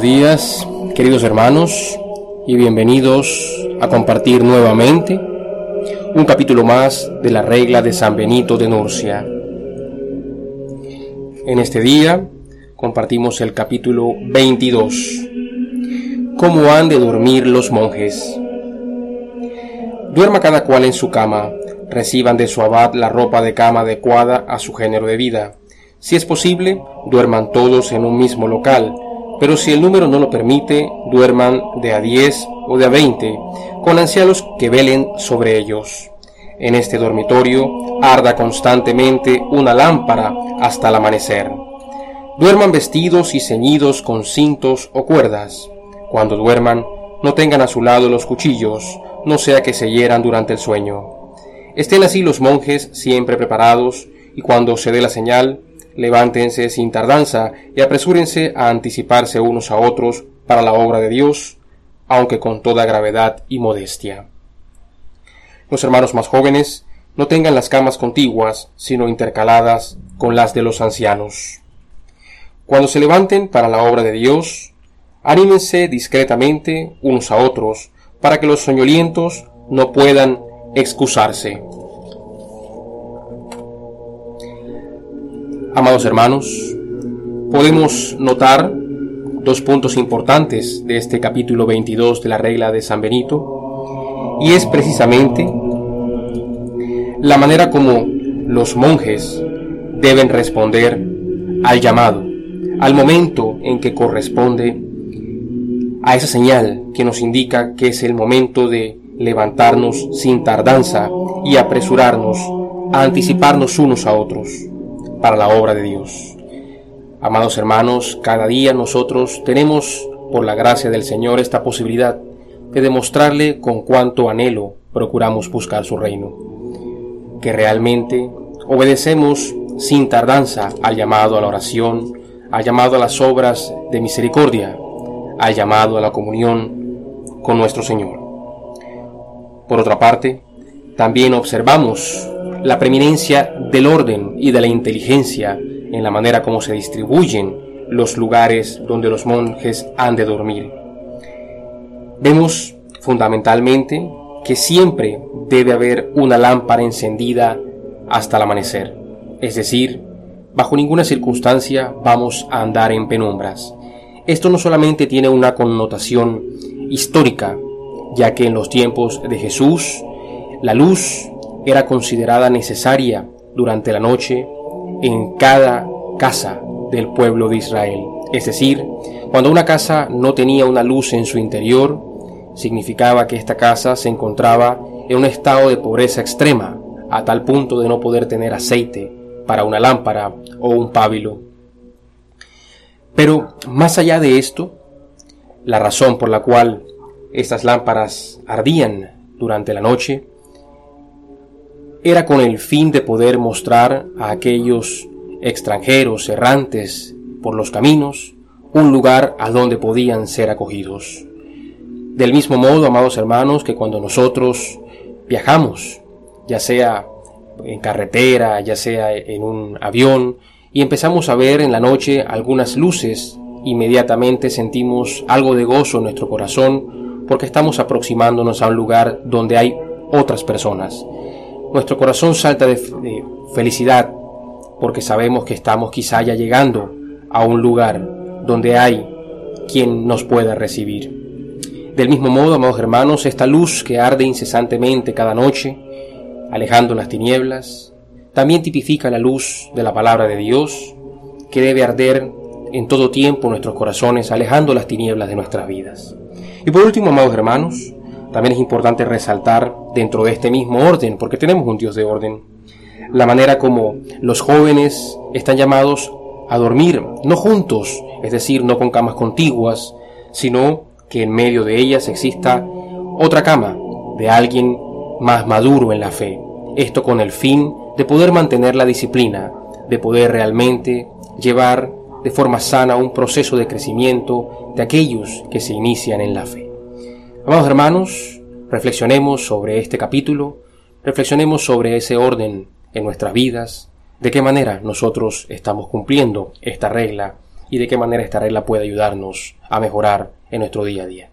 buenos días, queridos hermanos, y bienvenidos a compartir nuevamente un capítulo más de la regla de San Benito de Nurcia. En este día compartimos el capítulo 22. ¿Cómo han de dormir los monjes? Duerma cada cual en su cama, reciban de su abad la ropa de cama adecuada a su género de vida. Si es posible, duerman todos en un mismo local, pero si el número no lo permite, duerman de a 10 o de a 20, con ancianos que velen sobre ellos. En este dormitorio arda constantemente una lámpara hasta el amanecer. Duerman vestidos y ceñidos con cintos o cuerdas. Cuando duerman, no tengan a su lado los cuchillos, no sea que se hieran durante el sueño. Estén así los monjes siempre preparados, y cuando se dé la señal, levántense sin tardanza y apresúrense a anticiparse unos a otros para la obra de Dios, aunque con toda gravedad y modestia. Los hermanos más jóvenes no tengan las camas contiguas, sino intercaladas con las de los ancianos. Cuando se levanten para la obra de Dios, anímense discretamente unos a otros, para que los soñolientos no puedan excusarse. Amados hermanos, podemos notar dos puntos importantes de este capítulo 22 de la regla de San Benito, y es precisamente la manera como los monjes deben responder al llamado, al momento en que corresponde a esa señal que nos indica que es el momento de levantarnos sin tardanza y apresurarnos a anticiparnos unos a otros para la obra de Dios. Amados hermanos, cada día nosotros tenemos, por la gracia del Señor, esta posibilidad de demostrarle con cuánto anhelo procuramos buscar su reino, que realmente obedecemos sin tardanza al llamado a la oración, al llamado a las obras de misericordia, al llamado a la comunión con nuestro Señor. Por otra parte, también observamos la preeminencia del orden y de la inteligencia en la manera como se distribuyen los lugares donde los monjes han de dormir. Vemos fundamentalmente que siempre debe haber una lámpara encendida hasta el amanecer, es decir, bajo ninguna circunstancia vamos a andar en penumbras. Esto no solamente tiene una connotación histórica, ya que en los tiempos de Jesús la luz era considerada necesaria durante la noche en cada casa del pueblo de Israel. Es decir, cuando una casa no tenía una luz en su interior, significaba que esta casa se encontraba en un estado de pobreza extrema, a tal punto de no poder tener aceite para una lámpara o un pábilo. Pero más allá de esto, la razón por la cual estas lámparas ardían durante la noche era con el fin de poder mostrar a aquellos extranjeros errantes por los caminos un lugar a donde podían ser acogidos. Del mismo modo, amados hermanos, que cuando nosotros viajamos, ya sea en carretera, ya sea en un avión, y empezamos a ver en la noche algunas luces, inmediatamente sentimos algo de gozo en nuestro corazón porque estamos aproximándonos a un lugar donde hay otras personas nuestro corazón salta de, felicidad porque sabemos que estamos quizá ya llegando a un lugar donde hay quien nos pueda recibir. Del mismo modo, amados hermanos, esta luz que arde incesantemente cada noche, alejando las tinieblas, también tipifica la luz de la palabra de Dios, que debe arder en todo tiempo nuestros corazones, alejando las tinieblas de nuestras vidas. Y por último, amados hermanos, también es importante resaltar dentro de este mismo orden, porque tenemos un Dios de orden, la manera como los jóvenes están llamados a dormir, no juntos, es decir, no con camas contiguas, sino que en medio de ellas exista otra cama de alguien más maduro en la fe. Esto con el fin de poder mantener la disciplina, de poder realmente llevar de forma sana un proceso de crecimiento de aquellos que se inician en la fe. Amados hermanos, reflexionemos sobre este capítulo, reflexionemos sobre ese orden en nuestras vidas, de qué manera nosotros estamos cumpliendo esta regla y de qué manera esta regla puede ayudarnos a mejorar en nuestro día a día.